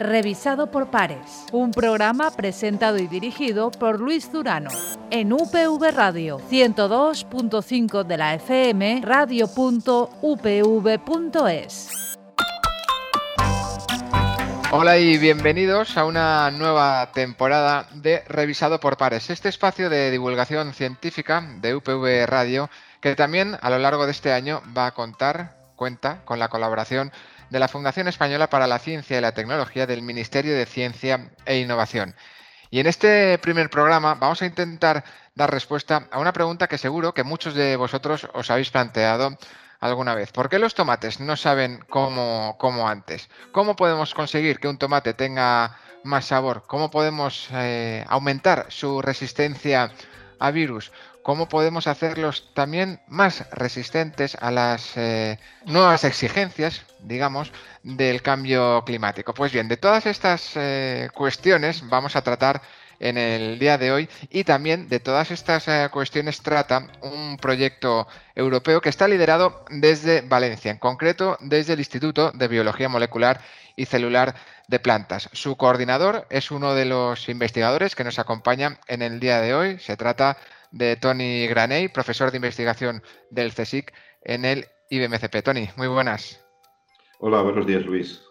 revisado por pares. Un programa presentado y dirigido por Luis Durano. En UPV Radio 102.5 de la FM, radio.upv.es. Hola y bienvenidos a una nueva temporada de Revisado por Pares, este espacio de divulgación científica de UPV Radio que también a lo largo de este año va a contar, cuenta con la colaboración de la Fundación Española para la Ciencia y la Tecnología del Ministerio de Ciencia e Innovación. Y en este primer programa vamos a intentar dar respuesta a una pregunta que seguro que muchos de vosotros os habéis planteado alguna vez. ¿Por qué los tomates no saben como, como antes? ¿Cómo podemos conseguir que un tomate tenga más sabor? ¿Cómo podemos eh, aumentar su resistencia a virus? Cómo podemos hacerlos también más resistentes a las eh, nuevas exigencias, digamos, del cambio climático. Pues bien, de todas estas eh, cuestiones vamos a tratar en el día de hoy y también de todas estas eh, cuestiones trata un proyecto europeo que está liderado desde Valencia, en concreto desde el Instituto de Biología Molecular y Celular de Plantas. Su coordinador es uno de los investigadores que nos acompaña en el día de hoy. Se trata Tony Graney, profesor de investigación del CSIC en el IBMCP. Tony, muy buenas. Hola, buenos días, Luis.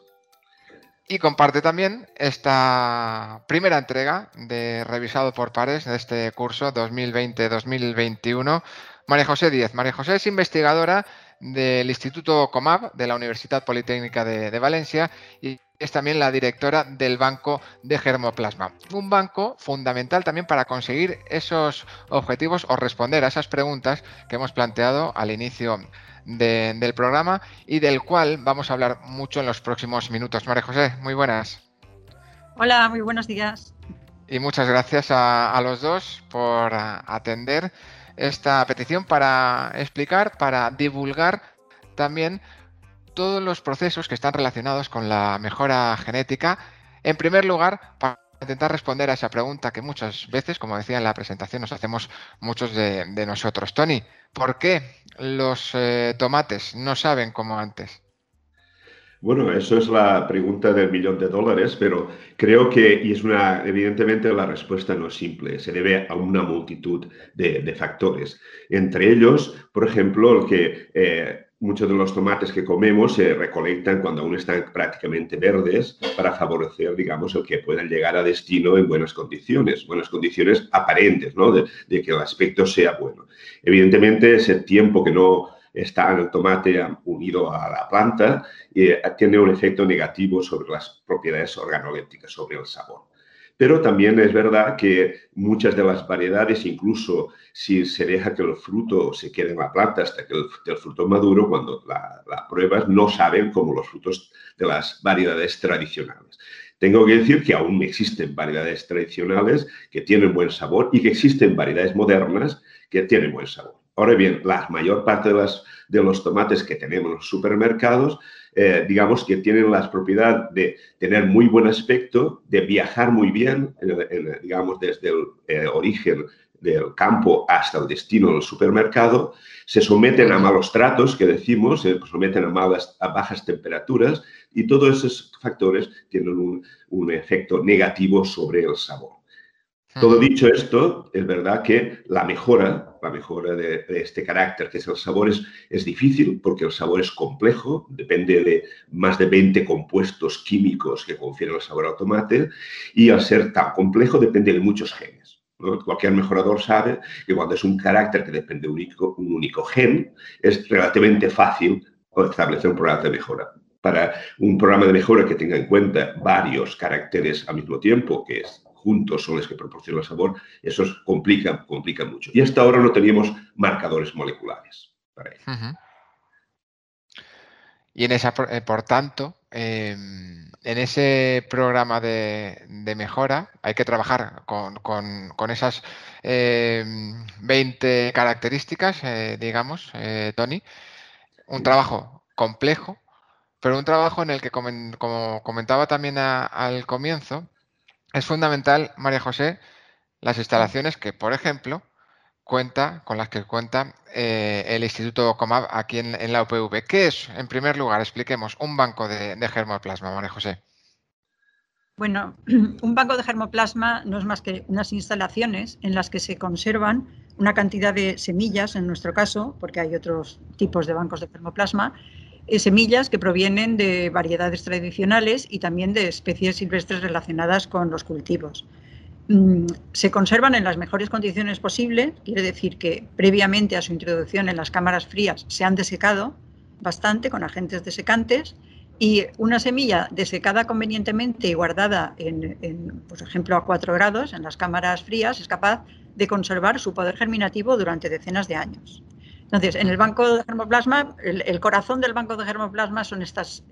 Y comparte también esta primera entrega de revisado por pares de este curso 2020-2021. María José Díez. María José es investigadora del Instituto Comab de la Universidad Politécnica de, Valencia y es también la directora del Banco de Germoplasma. Un banco fundamental también para conseguir esos objetivos o responder a esas preguntas que hemos planteado al inicio del programa y del cual vamos a hablar mucho en los próximos minutos. María José, muy buenas. Hola, muy buenos días. Y muchas gracias a, a los dos por atender esta petición para explicar, para divulgar también todos los procesos que están relacionados con la mejora genética. En primer lugar, para intentar responder a esa pregunta que muchas veces, como decía en la presentación, nos hacemos muchos de, nosotros. Tony, ¿por qué los eh, tomates no saben como antes? Bueno, eso es la pregunta del millón de dólares, pero creo que, y es una, evidentemente la respuesta no es simple, se debe a una multitud de, factores. Entre ellos, por ejemplo, el que eh, muchos de los tomates que comemos se recolectan cuando aún están prácticamente verdes para favorecer, digamos, el que puedan llegar a destino en buenas condiciones, buenas condiciones aparentes, ¿no? De, de que el aspecto sea bueno. Evidentemente, ese tiempo que no está en el tomate unido a la planta y eh, tiene un efecto negativo sobre las propiedades organolépticas, sobre el sabor. Pero también es verdad que muchas de las variedades, incluso si se deja que el fruto se quede en la planta hasta que el, fruto maduro, cuando la, la, pruebas, no saben como los frutos de las variedades tradicionales. Tengo que decir que aún existen variedades tradicionales que tienen buen sabor y que existen variedades modernas que tienen buen sabor. Ahora bien, la mayor parte de, las, de los tomates que tenemos en los supermercados, eh, digamos que tienen la propiedad de tener muy buen aspecto, de viajar muy bien, digamos, desde el eh, origen del campo hasta el destino del supermercado, se someten a malos tratos, que decimos, se someten a, malas, a bajas temperaturas y todos esos factores tienen un, un efecto negativo sobre el sabor. Todo dicho esto, es verdad que la mejora, la mejora de, este carácter que es el sabor es, es, difícil porque el sabor es complejo, depende de más de 20 compuestos químicos que confieren el sabor al tomate y al ser tan complejo depende de muchos genes. Cualquier mejorador sabe que cuando es un carácter que depende de un un único gen, es relativamente fácil establecer un programa de mejora para un programa de mejora que tenga en cuenta varios caracteres al mismo tiempo, que es juntos son los que proporcionan el sabor, eso complica, complica mucho. Y hasta ahora no teníamos marcadores moleculares para ello. Y en esa, eh, por tanto, em, en ese programa de, mejora hay que trabajar con, esas 20 em, características, eh, digamos, eh, Tony. Un trabajo complejo, pero un trabajo en el que, como comentaba también al comienzo, es fundamental, María José, las instalaciones que, por ejemplo, cuenta, con las que cuenta eh, el Instituto Comab aquí en, la UPV. ¿Qué es, en primer lugar, expliquemos, un banco de, germoplasma, María José? Bueno, un banco de germoplasma no es más que unas instalaciones en las que se conservan una cantidad de semillas, en nuestro caso, porque hay otros tipos de bancos de germoplasma, semillas que provienen de variedades tradicionales y también de especies silvestres relacionadas con los cultivos. Mm, se conservan en las mejores condiciones posibles, quiere decir que previamente a su introducción en las cámaras frías se han desecado bastante con agentes desecantes y una semilla desecada convenientemente y guardada, por ejemplo, a 4 grados en las cámaras frías es capaz de conservar su poder germinativo durante decenas de años. Entonces, en el banco de germoplasma, el, corazón del banco de germoplasma son estas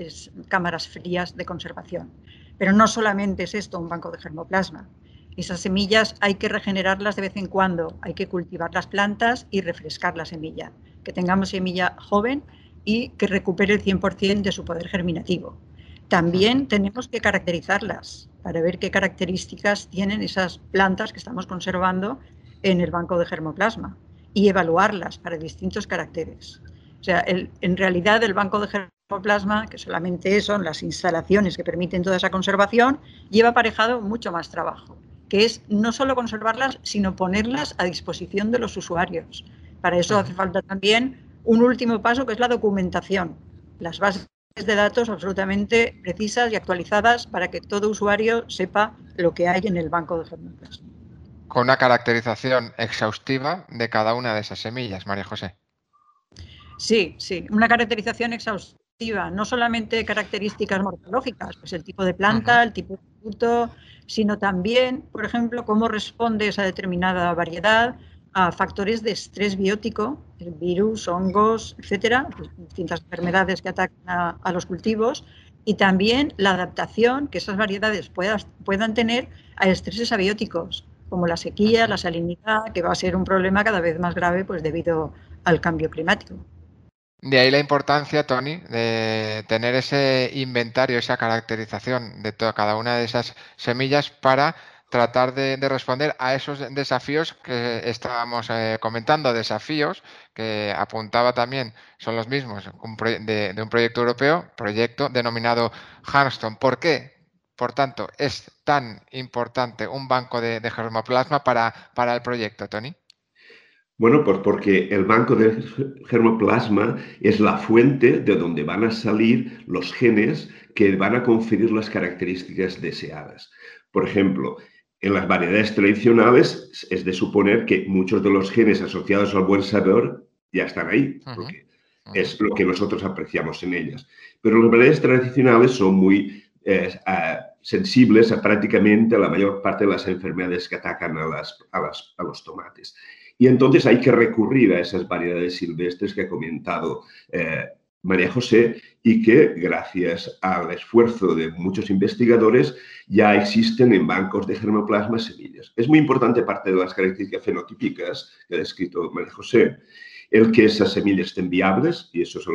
cámaras frías de conservación. Pero no solamente es esto un banco de germoplasma. Esas semillas hay que regenerarlas de vez en cuando, hay que cultivar las plantas y refrescar la semilla. Que tengamos semilla joven y que recupere el 100% de su poder germinativo. También tenemos que caracterizarlas para ver qué características tienen esas plantas que estamos conservando en el banco de germoplasma y evaluarlas para distintos caracteres. O sea, en realidad el banco de germoplasma, que solamente son las instalaciones que permiten toda esa conservación, lleva aparejado mucho más trabajo que es no solo conservarlas, sino ponerlas a disposición de los usuarios. Para eso hace falta también un último paso, que es la documentación. Las bases de datos absolutamente precisas y actualizadas para que todo usuario sepa lo que hay en el banco de germoplasma. Con una caracterización exhaustiva de cada una de esas semillas, María José. Sí, sí, una caracterización exhaustiva, no solamente características morfológicas, pues el tipo de planta, el tipo de fruto, sino también, por ejemplo, cómo responde esa determinada variedad a factores de estrés biótico, virus, hongos, etcétera, pues, distintas enfermedades que atacan a, los cultivos, y también la adaptación que esas variedades puedan tener a estreses abióticos, como la sequía, la salinidad, que va a ser un problema cada vez más grave pues, debido al cambio climático. De ahí la importancia, Tony, de tener ese inventario, esa caracterización de toda, cada una de esas semillas para tratar de, responder a esos desafíos que estábamos eh, comentando, desafíos que apuntaba también, son los mismos de, un proyecto europeo, proyecto denominado Harmstone. ¿Por qué? Por tanto, es tan importante un banco de, germoplasma para, para el proyecto, Tony. Bueno, pues porque el banco de germoplasma es la fuente de donde van a salir los genes que van a conferir las características deseadas. Por ejemplo, en las variedades tradicionales es de suponer que muchos de los genes asociados al buen sabor ya están ahí, porque es lo que nosotros apreciamos en ellas. Pero las variedades tradicionales son muy eh, sensibles a prácticamente la mayor parte de las enfermedades que atacan a, las, a los tomates. Y entonces hay que recurrir a esas variedades silvestres que ha comentado eh, María José y que gracias al esfuerzo de muchos investigadores ya existen en bancos de germoplasma semillas. Es muy importante, parte de las características fenotípicas que ha descrito María José, el que esas semillas estén viables, y eso es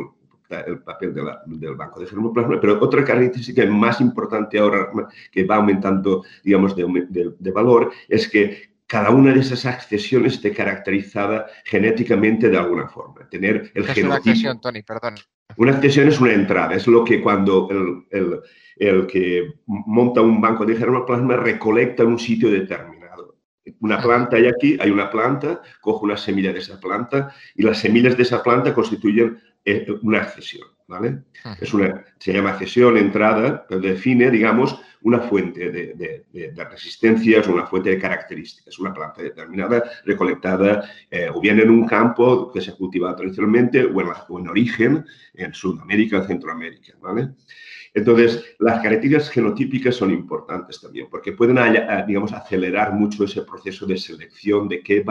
el, papel del banco de germoplasma, pero otra característica más importante ahora que va aumentando, digamos, de, de valor, es que cada una de esas accesiones esté caracterizada genéticamente de alguna forma. Tener el es una accesión, Tony, perdón. Una accesión es una entrada, es lo que cuando el, el, que monta un banco de germoplasma recolecta en un sitio determinado. Una planta hay aquí, hay una planta, coge una semilla de esa planta y las semillas de esa planta constituyen eh, una accesión. ¿vale? Es una, se llama accesión, entrada, pero define, digamos, una fuente de, resistencias, una fuente de características, una planta determinada recolectada eh, o bien en un campo que se cultiva tradicionalmente o en, origen en Sudamérica o Centroamérica. ¿vale? Entonces, las características genotípicas son importantes también, porque pueden, digamos, acelerar mucho ese proceso de selección de qué,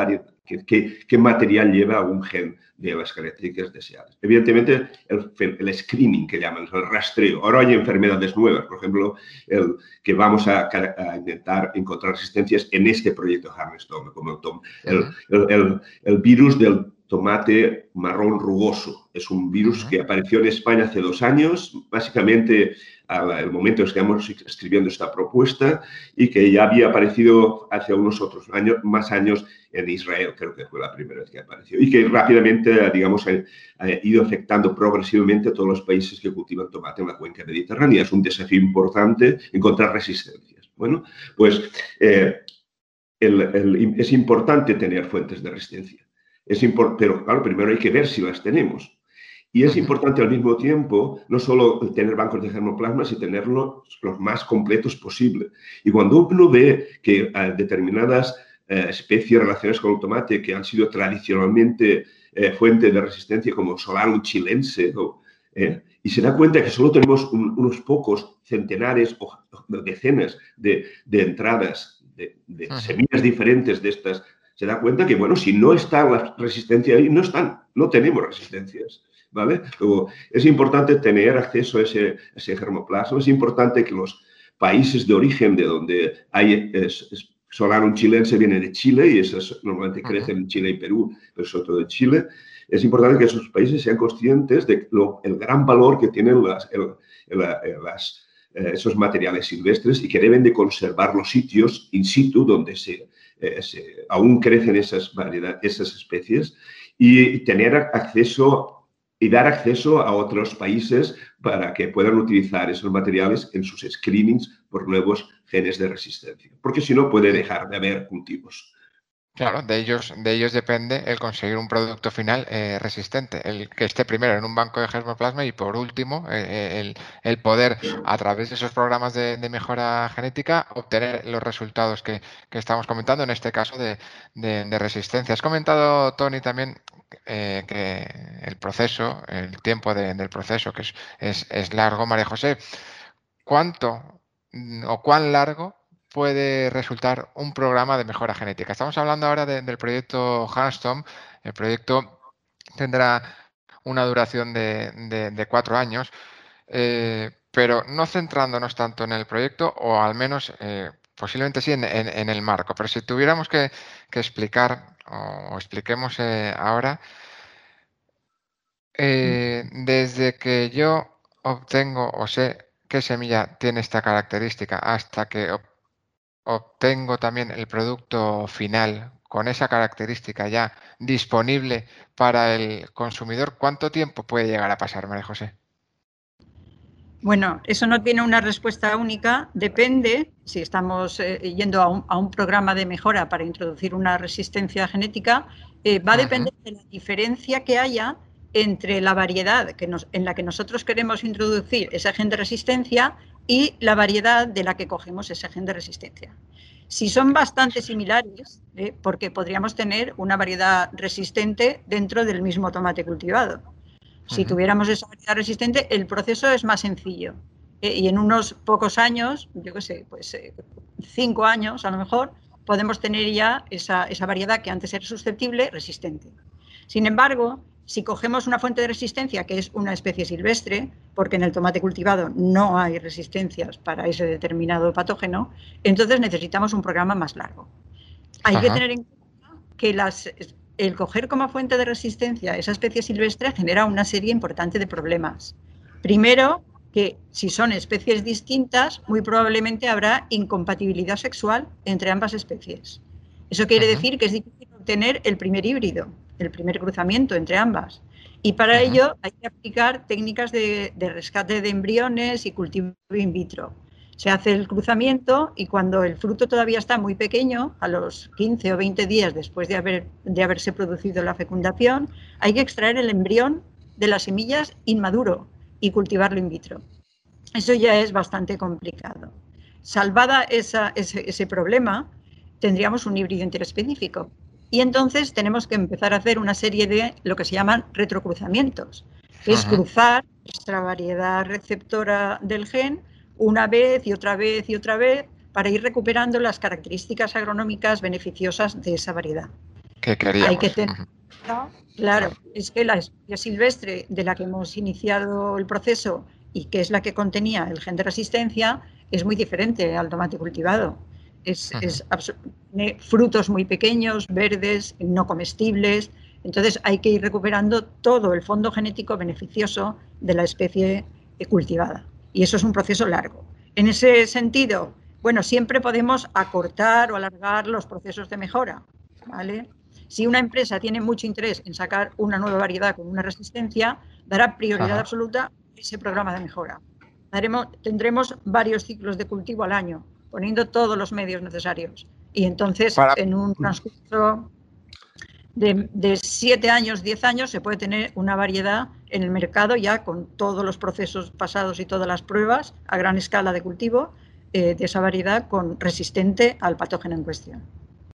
qué, qué material lleva un gen de las características deseadas. Evidentemente, el, screening que llaman, el rastreo. Ahora hay enfermedades nuevas, por ejemplo, el, que vamos a, intentar encontrar resistencias en este proyecto Hammerstone, como el, el, el virus del tomate marrón rugoso. Es un virus que apareció en España hace dos años, básicamente al momento en que estamos escribiendo esta propuesta y que ya había aparecido hace unos otros años, más años en Israel, creo que fue la primera vez que apareció, y que rápidamente, digamos, ha, ido afectando progresivamente a todos los países que cultivan tomate en la cuenca mediterránea. Es un desafío importante encontrar resistencias. Bueno, pues eh, es importante tener fuentes de resistencia. Es pero claro, primero hay que ver si las tenemos. Y es importante al mismo tiempo no solo tener bancos de germoplasma, sino tenerlos los más completos posible. Y cuando uno ve que determinadas eh, especies relacionadas con el tomate que han sido tradicionalmente eh, fuente de resistencia, como Solanum chilense, eh, y se da cuenta que solo tenemos unos pocos centenares o decenas de, entradas de, semillas diferentes de estas, se da cuenta que, bueno, si no está la resistencia ahí, no están, no tenemos resistencias. ¿vale? es importante tener acceso a ese, ese, germoplasma, es importante que los países de origen de donde hay es, un chilense viene de Chile y esas normalmente crecen en Chile y Perú, pero sobre todo de Chile. Es importante que esos países sean conscientes de el gran valor que tienen las, las, eh, esos materiales silvestres y que deben de conservar los sitios in situ donde se, aún crecen esas, variedades, esas especies y tener acceso y dar acceso a otros países para que puedan utilizar esos materiales en sus screenings por nuevos genes de resistencia, porque si no puede dejar de haber cultivos. Claro, de ellos, de ellos depende el conseguir un producto final eh, resistente, el que esté primero en un banco de germoplasma y por último eh, el, poder a través de esos programas de, mejora genética obtener los resultados que, estamos comentando, en este caso de, de, resistencia. Has comentado, Tony, también eh, que el proceso, el tiempo del proceso, que es, largo, María José, ¿cuánto o cuán largo puede resultar un programa de mejora genética? Estamos hablando ahora del proyecto Hanstom. El proyecto tendrá una duración de, cuatro años, eh, pero no centrándonos tanto en el proyecto, o al menos eh, posiblemente sí en, el marco. Pero si tuviéramos que explicar o, expliquemos eh, ahora. Eh, desde que yo obtengo o sé qué semilla tiene esta característica hasta que obtengo también el producto final con esa característica ya disponible para el consumidor, ¿cuánto tiempo puede llegar a pasar, María José? Bueno, eso no tiene una respuesta única, depende, si estamos eh, yendo a un, programa de mejora para introducir una resistencia genética, eh, va a depender de la diferencia que haya entre la variedad que nos, en la que nosotros queremos introducir ese gen de resistencia y la variedad de la que cogemos ese gen de resistencia. Si son bastante similares, eh, porque podríamos tener una variedad resistente dentro del mismo tomate cultivado. Si tuviéramos esa variedad resistente, el proceso es más sencillo. Eh, y en unos pocos años, yo qué sé, pues eh, cinco años a lo mejor, podemos tener ya esa, variedad que antes era susceptible, resistente. Sin embargo, si cogemos una fuente de resistencia que es una especie silvestre, porque en el tomate cultivado no hay resistencias para ese determinado patógeno, entonces necesitamos un programa más largo. Hay que tener en cuenta que las el coger como fuente de resistencia esa especie silvestre genera una serie importante de problemas. Primero, que si son especies distintas, muy probablemente habrá incompatibilidad sexual entre ambas especies. Eso quiere decir que es difícil obtener el primer híbrido, el primer cruzamiento entre ambas. Y para ello hay que aplicar técnicas de, de rescate de embriones y cultivo in vitro se hace el cruzamiento y cuando el fruto todavía está muy pequeño, a los 15 o 20 días después de, haber, de haberse producido la fecundación, hay que extraer el embrión de las semillas inmaduro y cultivarlo in vitro. Eso ya es bastante complicado. Salvada ese, ese, problema, tendríamos un híbrido interespecífico. Y entonces tenemos que empezar a hacer una serie de lo que se llaman retrocruzamientos, que es cruzar nuestra variedad receptora del gen una vez y otra vez y otra vez para ir recuperando las características agronómicas beneficiosas de esa variedad. ¿Qué queríamos? Hay que tener, claro, es que la especie silvestre de la que hemos iniciado el proceso y que es la que contenía el gen de resistencia es muy diferente al tomate cultivado. Es, tiene frutos muy pequeños, verdes, no comestibles, Entonces hay que ir recuperando todo el fondo genético beneficioso de la especie cultivada. Y eso es un proceso largo. En ese sentido, bueno, siempre podemos acortar o alargar los procesos de mejora, ¿vale? Si una empresa tiene mucho interés en sacar una nueva variedad con una resistencia, dará prioridad absoluta a ese programa de mejora. tendremos varios ciclos de cultivo al año, poniendo todos los medios necesarios. Y entonces, en un transcurso de, de, siete años, diez años, se puede tener una variedad en el mercado ya con todos los procesos pasados y todas las pruebas a gran escala de cultivo eh, de esa variedad con resistente al patógeno en cuestión.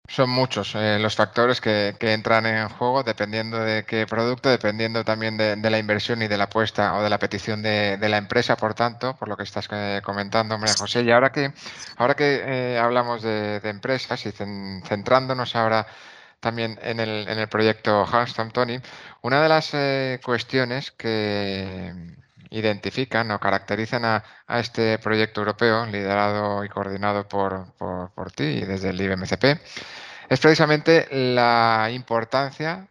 Son muchos eh, los factores que, entran en juego dependiendo de qué producto, dependiendo también de, la inversión y de la apuesta o de la petición de, la empresa, por tanto, por lo que estás eh, comentando, María José. Y ahora que, ahora que eh, hablamos de, empresas y centrándonos ahora también en el, en el proyecto Halston Tony, una de las cuestiones que identifican o caracterizan a, este proyecto europeo liderado y coordinado por, por, ti y desde el IBMCP es precisamente la importancia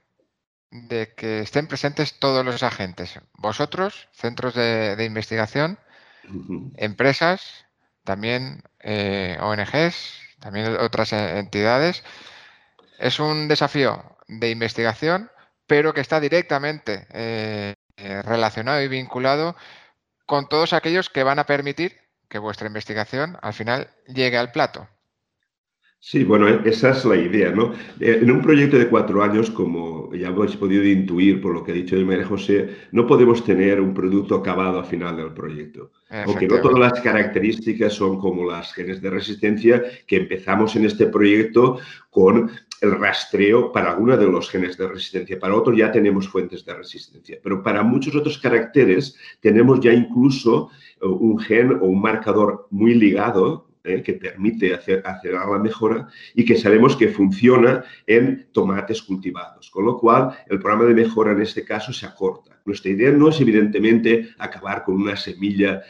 de que estén presentes todos los agentes. Vosotros, centros de, investigación, empresas, también eh, ONGs, también otras entidades. Es un desafío de investigación, pero que está directamente eh, eh, relacionado y vinculado con todos aquellos que van a permitir que vuestra investigación al final llegue al plato. Sí, bueno, e-, esa es la idea, ¿no? Eh, en un proyecto de cuatro años, como ya habéis podido intuir por lo que ha dicho el María José, no podemos tener un producto acabado al final del proyecto. Aunque no todas las características son como las genes de resistencia, que empezamos en este proyecto con el rastreo para algunos de los genes de resistencia. Para otros ya tenemos fuentes de resistencia, pero para muchos otros caracteres tenemos ya incluso eh, un gen o un marcador muy ligado ¿eh? que permite hacer, acelerar la mejora y que sabemos que funciona en tomates cultivados. Con lo cual, el programa de mejora en este caso se acorta. Nuestra idea no es evidentemente acabar con una semilla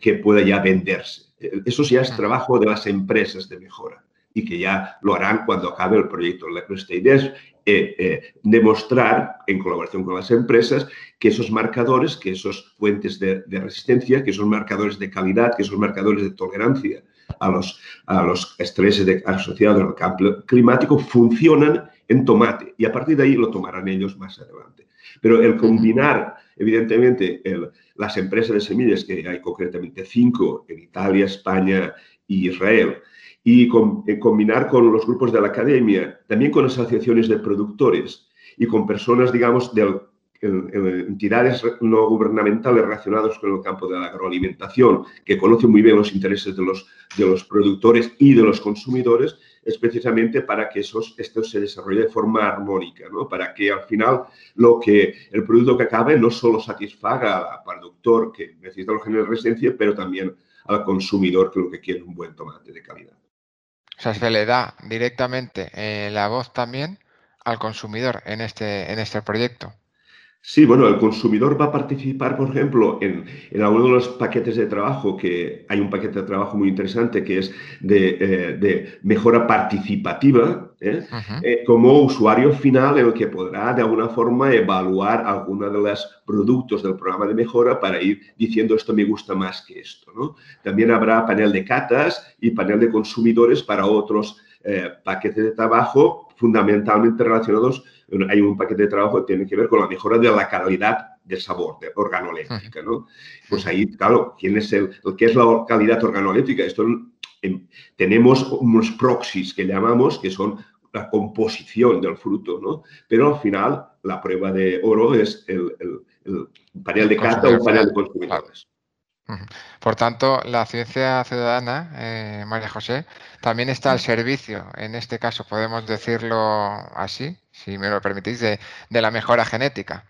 que pueda ya venderse. Eso ya es trabajo de las empresas de mejora y que ya lo harán cuando acabe el proyecto. Nuestra idea es eh, eh, demostrar, en colaboración con las empresas, que esos marcadores, que esos fuentes de, resistencia, que esos marcadores de calidad, que esos marcadores de tolerancia a los, a los estreses asociados al cambio climático funcionan en tomate y a partir de ahí lo tomarán ellos más adelante. Pero el combinar, evidentemente, las empresas de semillas, que hay concretamente cinco en Italia, España y Israel, y eh, combinar con los grupos de la academia, también con asociaciones de productores y con personas, digamos, del entidades no gubernamentales relacionadas con el campo de la agroalimentación, que conocen muy bien los intereses de los, de los productores y de los consumidores, es precisamente para que esos, esto se desarrolle de forma armónica, ¿no? para que al final lo que el producto que acabe no solo satisfaga al productor que necesita los genes de resistencia, pero también al consumidor que lo que quiere es un buen tomate de calidad. O sea, se le da directamente eh, la voz también al consumidor en este, en este proyecto. Sí, bueno, el consumidor va a participar, por ejemplo, en, en alguno de los paquetes de trabajo, que hay un paquete de trabajo muy interesante que es de, eh, mejora participativa, ¿eh? Eh, como usuario final en el que podrá de alguna forma evaluar alguno de los productos del programa de mejora para ir diciendo esto me gusta más que esto. ¿no? También habrá panel de catas y panel de consumidores para otros paquetes de trabajo fundamentalmente relacionados hay un paquete de trabajo que tiene que ver con la mejora de la calidad de sabor, de organoléctrica, ¿no? Pues ahí, claro, ¿quién es el, ¿qué es la calidad organoléctrica? Esto em, tenemos unos proxies que llamamos, que son la composición del fruto, ¿no? Pero al final, la prueba de oro es el, panel de cata o panel de consumidores. Por tanto, la ciencia ciudadana, eh, María José, también está al servicio, en este caso podemos decirlo así, si me lo permitís, de, la mejora genética.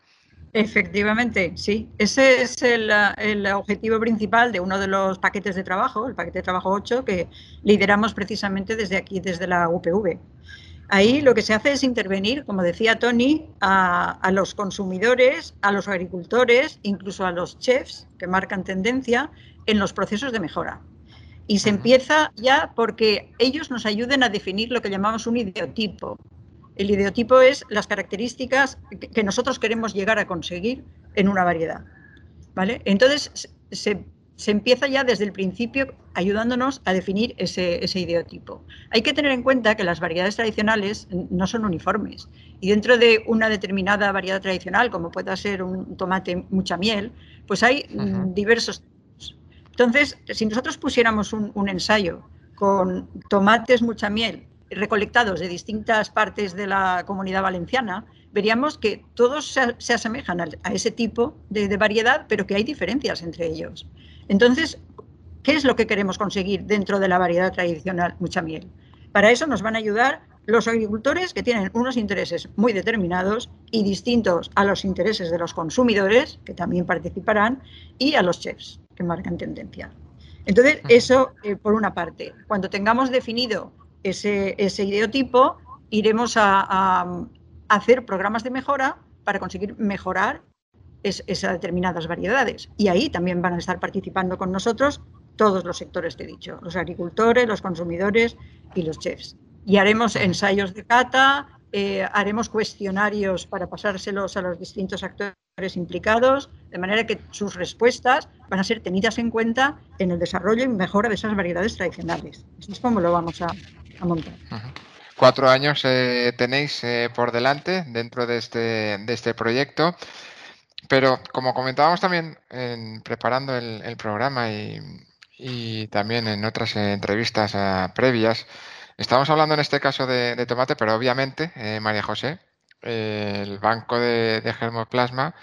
Efectivamente, sí. Ese es el, el, objetivo principal de uno de los paquetes de trabajo, el paquete de trabajo 8, que lideramos precisamente desde aquí, desde la UPV. Ahí lo que se hace es intervenir, como decía Tony, a, los consumidores, a los agricultores, incluso a los chefs que marcan tendencia en los procesos de mejora. Y se empieza ya porque ellos nos ayuden a definir lo que llamamos un ideotipo. El ideotipo es las características que nosotros queremos llegar a conseguir en una variedad. ¿vale? Entonces, se, empieza ya desde el principio ayudándonos a definir ese, ese, ideotipo. Hay que tener en cuenta que las variedades tradicionales no son uniformes y dentro de una determinada variedad tradicional, como pueda ser un tomate mucha miel, pues hay diversos entonces, si nosotros pusiéramos un, ensayo con tomates mucha miel recolectados de distintas partes de la comunidad valenciana, veríamos que todos se, asemejan a, ese tipo de, variedad, pero que hay diferencias entre ellos. Entonces, ¿qué es lo que queremos conseguir dentro de la variedad tradicional mucha miel? Para eso nos van a ayudar los agricultores que tienen unos intereses muy determinados y distintos a los intereses de los consumidores, que también participarán, y a los chefs que marcan tendencia. Entonces, eso eh, por una parte. Cuando tengamos definido ese, ese ideotipo, iremos a, hacer programas de mejora para conseguir mejorar esas determinadas variedades. Y ahí también van a estar participando con nosotros todos los sectores que he dicho, los agricultores, los consumidores y los chefs. Y haremos ensayos de cata, eh, haremos cuestionarios para pasárselos a los distintos actores implicados, de manera que sus respuestas van a ser tenidas en cuenta en el desarrollo y mejora de esas variedades tradicionales. Así es como lo vamos a, montar. Cuatro años eh, tenéis eh, por delante dentro de este, de este proyecto, pero como comentábamos también en, preparando el, programa y, también en otras entrevistas previas, Estamos hablando en este caso de, tomate, pero obviamente, eh, María José, el banco de, germoplasma,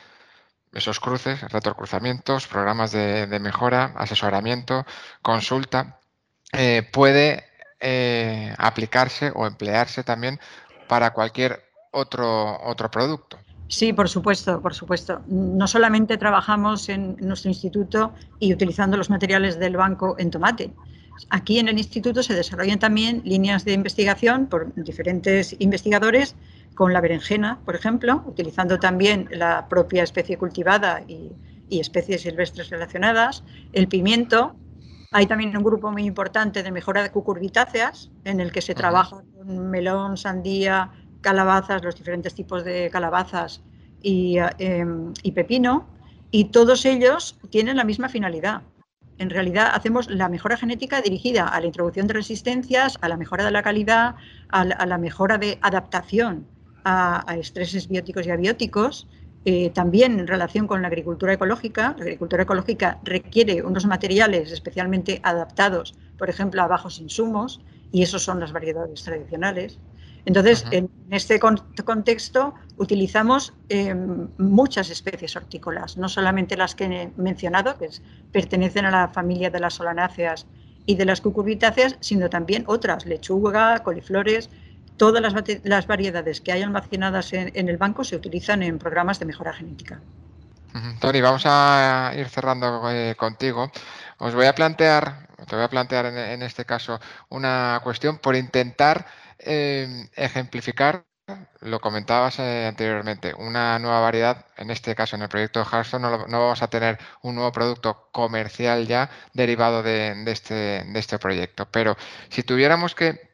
esos cruces, retrocruzamientos, programas de, mejora, asesoramiento, consulta, eh, puede eh, aplicarse o emplearse también para cualquier otro, otro producto. Sí, por supuesto, por supuesto. No solamente trabajamos en nuestro instituto y utilizando los materiales del banco en tomate, Aquí en el instituto se desarrollan también líneas de investigación por diferentes investigadores con la berenjena, por ejemplo, utilizando también la propia especie cultivada y, especies silvestres relacionadas, el pimiento. Hay también un grupo muy importante de mejora de cucurbitáceas, en el que se trabaja con melón, sandía, calabazas, los diferentes tipos de calabazas y, em, y pepino, y todos ellos tienen la misma finalidad, en realidad hacemos la mejora genética dirigida a la introducción de resistencias, a la mejora de la calidad, a la, mejora de adaptación a, estreses bióticos y abióticos, eh, también en relación con la agricultura ecológica. La agricultura ecológica requiere unos materiales especialmente adaptados, por ejemplo, a bajos insumos, y esos son las variedades tradicionales. Entonces, en este contexto utilizamos eh, muchas especies hortícolas, no solamente las que he mencionado, que pertenecen a la familia de las solanáceas y de las cucurbitáceas, sino también otras, lechuga, coliflores, todas las, variedades que hay almacenadas en, el banco se utilizan en programas de mejora genética. Tony, vamos a ir cerrando eh, contigo. Os voy a plantear, te voy a plantear en este caso una cuestión por intentar Em, ejemplificar, lo comentabas eh, anteriormente, una nueva variedad, en este caso en el proyecto Hearthstone no, no, vamos a tener un nuevo producto comercial ya derivado de, este, de este proyecto, pero si tuviéramos que,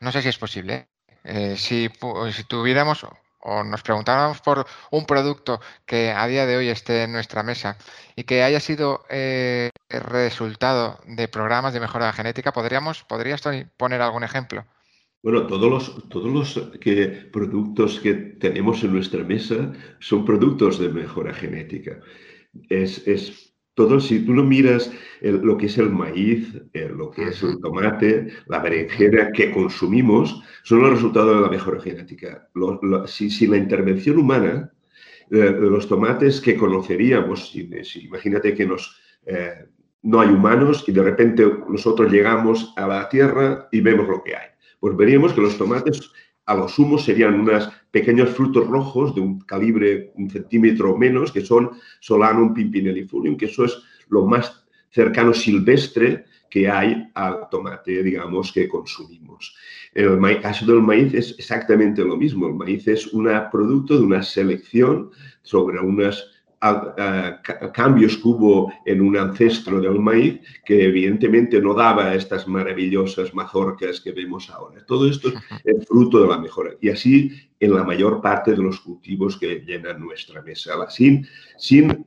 no sé si es posible, eh, si, si tuviéramos o nos preguntáramos por un producto que a día de hoy esté en nuestra mesa y que haya sido eh, resultado de programas de mejora genética, ¿podríamos, ¿podrías poner algún ejemplo? Bueno, todos los, todos los que, productos que tenemos en nuestra mesa son productos de mejora genética. Es, es todo, si tú no miras lo que es el maíz, lo que es el tomate, la berenjena que consumimos, son los resultados de la mejora genética. si, la intervención humana, eh, los tomates que conoceríamos, imagínate que nos, eh, no hay humanos y de repente nosotros llegamos a la tierra y vemos lo que hay pues veríamos que los tomates a lo sumo serían unos pequeños frutos rojos de un calibre un centímetro menos, que son Solanum pimpinellifolium, que eso es lo más cercano silvestre que hay al tomate, digamos, que consumimos. En el caso del maíz es exactamente lo mismo. El maíz es un producto de una selección sobre unas cambios que hubo en un ancestro del maíz que evidentemente no daba estas maravillosas mazorcas que vemos ahora. Todo esto es fruto de la mejora. Y así en la mayor parte de los cultivos que llenan nuestra mesa. Sin, sin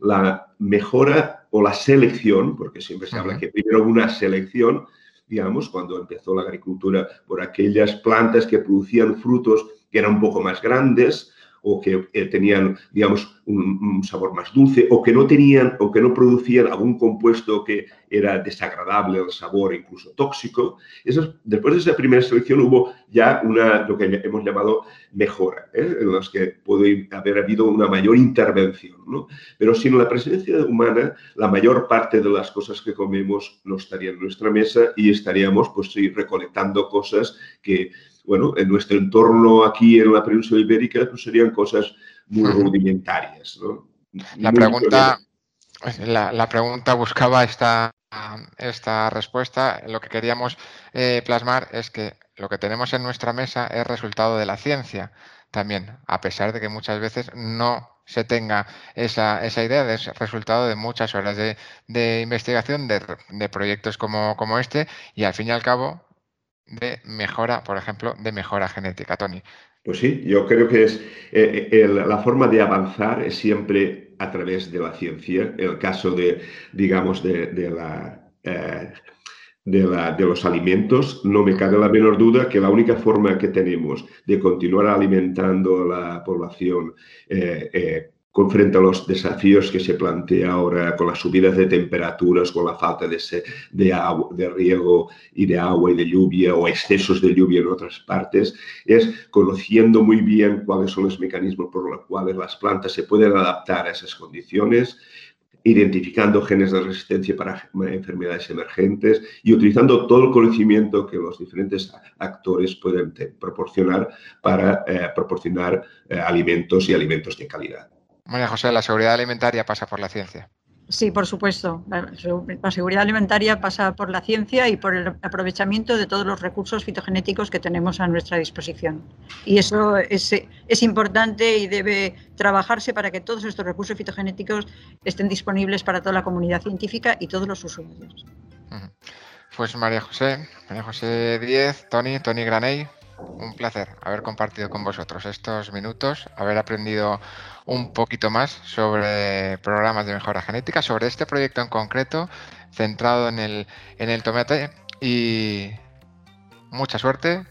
la mejora o la selección, porque siempre se habla que primero una selección, digamos, cuando empezó la agricultura por aquellas plantas que producían frutos que eran un poco más grandes, o que eh, tenían, digamos, un, sabor más dulce, o que no tenían, o que no producían algún compuesto que era desagradable al sabor, incluso tóxico. después de esa primera selección hubo ya una, lo que hemos llamado mejora, ¿eh? en los que puede haber habido una mayor intervención. ¿no? Pero sin la presencia humana, la mayor parte de las cosas que comemos no estarían en nuestra mesa y estaríamos, pues, recolectando cosas que bueno, en nuestro entorno aquí en la península ibérica pues serían cosas muy rudimentarias. La, pregunta, la, pregunta buscaba esta, esta respuesta. Lo que queríamos eh, plasmar es que lo que tenemos en nuestra mesa es resultado de la ciencia también, a pesar de que muchas veces no se tenga esa, esa idea, es resultado de muchas horas de, investigación, de, de, proyectos como, como este, y al fin y al cabo de mejora, por ejemplo, de mejora genética, Tony. Pues sí, yo creo que es eh, eh, la forma de avanzar es siempre a través de la ciencia. El caso de, digamos, de, la, eh, de, la, de, los alimentos, no me cabe la menor duda que la única forma que tenemos de continuar alimentando a la población con frente a los desafíos que se plantea ahora con las subidas de temperaturas, con la falta de, de, agua, de riego y de agua y de lluvia o excesos de lluvia en otras partes, es conociendo muy bien cuáles son los mecanismos por los cuales las plantas se pueden adaptar a esas condiciones, identificando genes de resistencia para enfermedades emergentes y utilizando todo el conocimiento que los diferentes actores pueden proporcionar para eh, proporcionar eh, alimentos y alimentos de calidad. María José, la seguridad alimentaria pasa por la ciencia. Sí, por supuesto. La seguridad alimentaria pasa por la ciencia y por el aprovechamiento de todos los recursos fitogenéticos que tenemos a nuestra disposición. Y eso es, es importante y debe trabajarse para que todos estos recursos fitogenéticos estén disponibles para toda la comunidad científica y todos los usuarios. Pues María José, María José Díez, Tony, Tony Graney, un placer haber compartido con vosotros estos minutos, haber aprendido un poquito más sobre programas de mejora genética, sobre este proyecto en concreto, centrado en el, en el tomate y mucha suerte,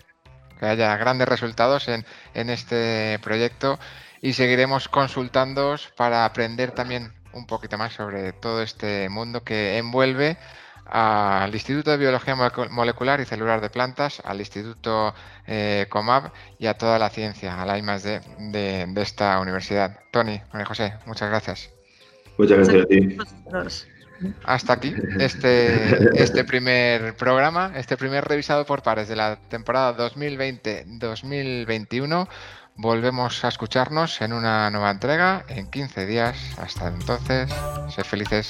que haya grandes resultados en, en este proyecto y seguiremos consultándoos para aprender también un poquito más sobre todo este mundo que envuelve al Instituto de Biología Molecular y Celular de Plantas, al Instituto eh, COMAB y a toda la ciencia, a la I+D de, de esta universidad. Tony, María José, muchas gracias. Muchas gracias a ti. Hasta aquí este, este primer programa, este primer revisado por pares de la temporada 2020-2021. Volvemos a escucharnos en una nueva entrega en 15 días. Hasta entonces, sed felices.